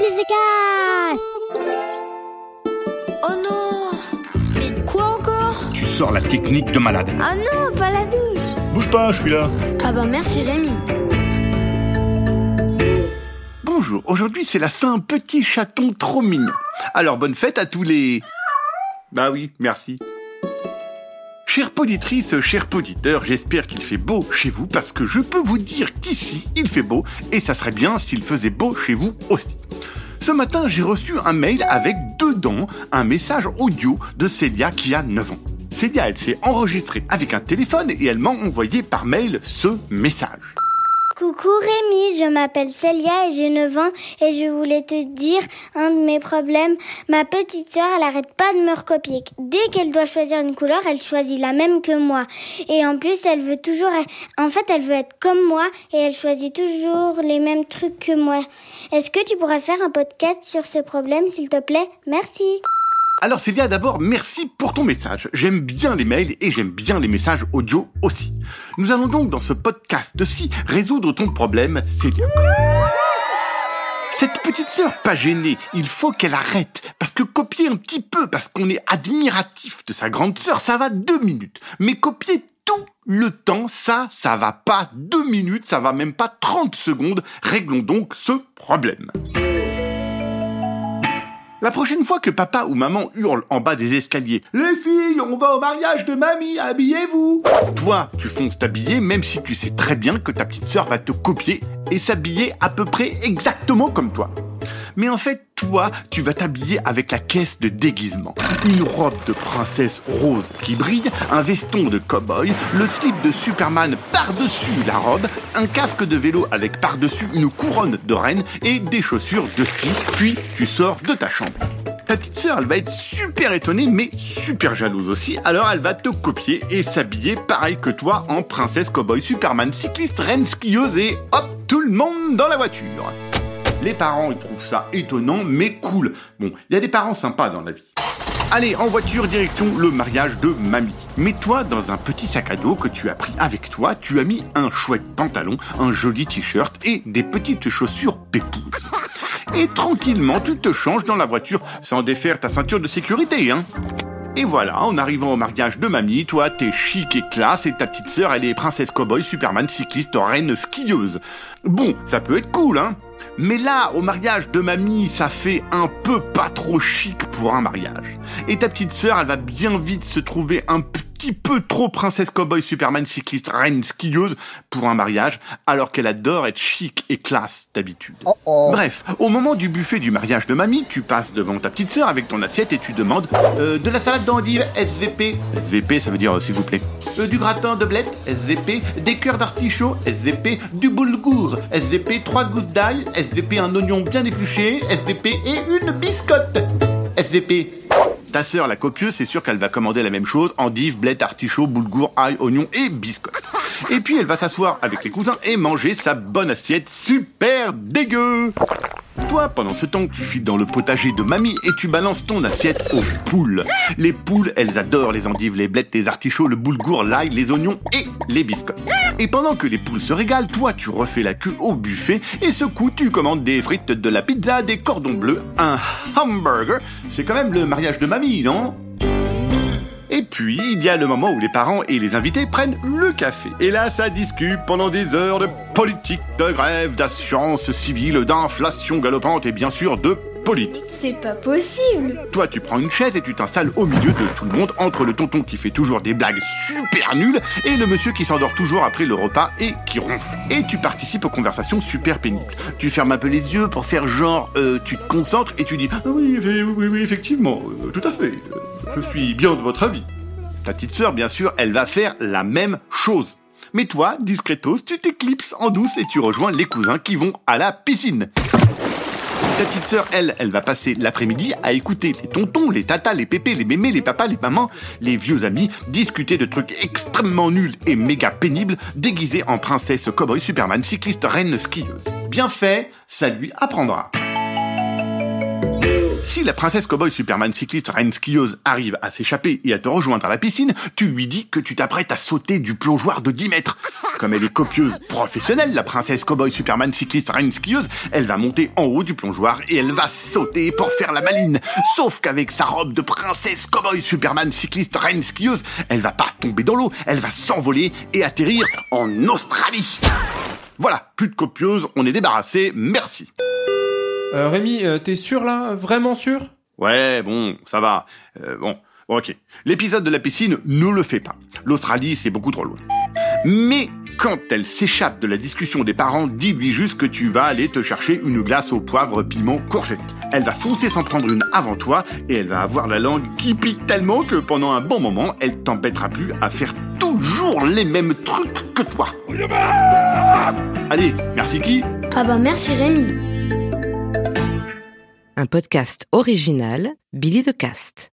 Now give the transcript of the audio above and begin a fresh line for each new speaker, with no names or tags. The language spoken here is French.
les
Oh non Mais quoi encore?
Tu sors la technique de malade.
Ah non, pas la douche
Bouge pas, je suis là.
Ah bah merci Rémi
Bonjour, aujourd'hui c'est la Saint Petit Chaton trop mignon. Alors bonne fête à tous les... Bah oui, merci. Chère poditrice, chers poditeurs, j'espère qu'il fait beau chez vous parce que je peux vous dire qu'ici il fait beau et ça serait bien s'il faisait beau chez vous aussi. Ce matin, j'ai reçu un mail avec dedans un message audio de Célia qui a 9 ans. Célia, elle s'est enregistrée avec un téléphone et elle m'a envoyé par mail ce message.
Coucou Rémi, je m'appelle Célia et j'ai 9 ans et je voulais te dire un de mes problèmes. Ma petite sœur, elle arrête pas de me recopier. Dès qu'elle doit choisir une couleur, elle choisit la même que moi. Et en plus, elle veut toujours, en fait, elle veut être comme moi et elle choisit toujours les mêmes trucs que moi. Est-ce que tu pourrais faire un podcast sur ce problème, s'il te plaît? Merci.
Alors Célia, d'abord, merci pour ton message. J'aime bien les mails et j'aime bien les messages audio aussi. Nous allons donc dans ce podcast-ci résoudre ton problème, Célia. Cette petite sœur pas gênée, il faut qu'elle arrête. Parce que copier un petit peu, parce qu'on est admiratif de sa grande sœur, ça va deux minutes. Mais copier tout le temps, ça, ça va pas deux minutes, ça va même pas 30 secondes. Réglons donc ce problème. La prochaine fois que papa ou maman hurle en bas des escaliers Les filles, on va au mariage de mamie, habillez-vous Toi, tu fonces t'habiller même si tu sais très bien que ta petite sœur va te copier et s'habiller à peu près exactement comme toi. Mais en fait, toi, tu vas t'habiller avec la caisse de déguisement. Une robe de princesse rose qui brille, un veston de cow-boy, le slip de Superman par-dessus la robe, un casque de vélo avec par-dessus une couronne de reine et des chaussures de ski, puis tu sors de ta chambre. Ta petite sœur, elle va être super étonnée, mais super jalouse aussi, alors elle va te copier et s'habiller pareil que toi en princesse cow-boy Superman cycliste reine skieuse et hop, tout le monde dans la voiture. Les parents, ils trouvent ça étonnant, mais cool. Bon, il y a des parents sympas dans la vie. Allez, en voiture, direction le mariage de mamie. Mets-toi dans un petit sac à dos que tu as pris avec toi. Tu as mis un chouette pantalon, un joli t-shirt et des petites chaussures pépouses. Et tranquillement, tu te changes dans la voiture sans défaire ta ceinture de sécurité, hein. Et voilà, en arrivant au mariage de mamie, toi t'es chic et classe et ta petite sœur elle est princesse cowboy, superman, cycliste, reine skieuse. Bon, ça peut être cool, hein mais là, au mariage de mamie, ça fait un peu pas trop chic pour un mariage. Et ta petite sœur, elle va bien vite se trouver un petit peu trop princesse cowboy superman cycliste reine skieuse pour un mariage, alors qu'elle adore être chic et classe d'habitude. Bref, au moment du buffet du mariage de mamie, tu passes devant ta petite sœur avec ton assiette et tu demandes euh, de la salade d'endive SVP. SVP, ça veut dire euh, s'il vous plaît. Euh, du gratin de blette SVP. Des cœurs d'artichaut SVP. Du boulgour SVP. Trois gousses d'ail SVP. Un oignon bien épluché SVP. Et une biscotte SVP. Ta sœur, la copieuse, c'est sûr qu'elle va commander la même chose, endive, blette, artichaut, boulgour, ail, oignon et biscotte. Et puis elle va s'asseoir avec les cousins et manger sa bonne assiette super dégueu. Toi, pendant ce temps, tu files dans le potager de mamie et tu balances ton assiette aux poules. Les poules, elles adorent les endives, les blettes, les artichauts, le boulgour, l'ail, les oignons et les biscottes. Et pendant que les poules se régalent, toi, tu refais la queue au buffet et ce coup, tu commandes des frites, de la pizza, des cordons bleus, un hamburger. C'est quand même le mariage de mamie, non? Et puis, il y a le moment où les parents et les invités prennent le café. Et là, ça discute pendant des heures de politique, de grève, d'assurance civile, d'inflation galopante et bien sûr de politique.
C'est pas possible
Toi, tu prends une chaise et tu t'installes au milieu de tout le monde, entre le tonton qui fait toujours des blagues super nulles et le monsieur qui s'endort toujours après le repas et qui ronfle. Et tu participes aux conversations super pénibles. Tu fermes un peu les yeux pour faire genre, euh, tu te concentres et tu dis ah oui, oui, oui, oui, effectivement, euh, tout à fait. euh, je suis bien de votre avis. Ta petite sœur, bien sûr, elle va faire la même chose. Mais toi, discretos, tu t'éclipses en douce et tu rejoins les cousins qui vont à la piscine. Ta petite sœur, elle, elle va passer l'après-midi à écouter les tontons, les tatas, les pépés, les mémés, les papas, les mamans, les vieux amis discuter de trucs extrêmement nuls et méga pénibles déguisés en princesse, cowboy, superman, cycliste, reine, skieuse. Bien fait, ça lui apprendra. Si la princesse cowboy Superman cycliste reine skieuse arrive à s'échapper et à te rejoindre à la piscine, tu lui dis que tu t'apprêtes à sauter du plongeoir de 10 mètres. Comme elle est copieuse professionnelle, la princesse cowboy Superman cycliste reine skieuse, elle va monter en haut du plongeoir et elle va sauter pour faire la maline. Sauf qu'avec sa robe de princesse cowboy Superman cycliste reine skieuse, elle va pas tomber dans l'eau, elle va s'envoler et atterrir en Australie. Voilà, plus de copieuse, on est débarrassé, merci.
Euh, Rémi, euh, t'es sûr là? Vraiment sûr?
Ouais, bon, ça va. Euh, bon, ok. L'épisode de la piscine ne le fait pas. L'Australie, c'est beaucoup trop loin. Mais quand elle s'échappe de la discussion des parents, dis-lui juste que tu vas aller te chercher une glace au poivre, piment, courgette. Elle va foncer sans prendre une avant toi et elle va avoir la langue qui pique tellement que pendant un bon moment, elle t'embêtera plus à faire toujours les mêmes trucs que toi. Allez, merci qui?
Ah bah merci Rémi.
Un podcast original, Billy de Cast.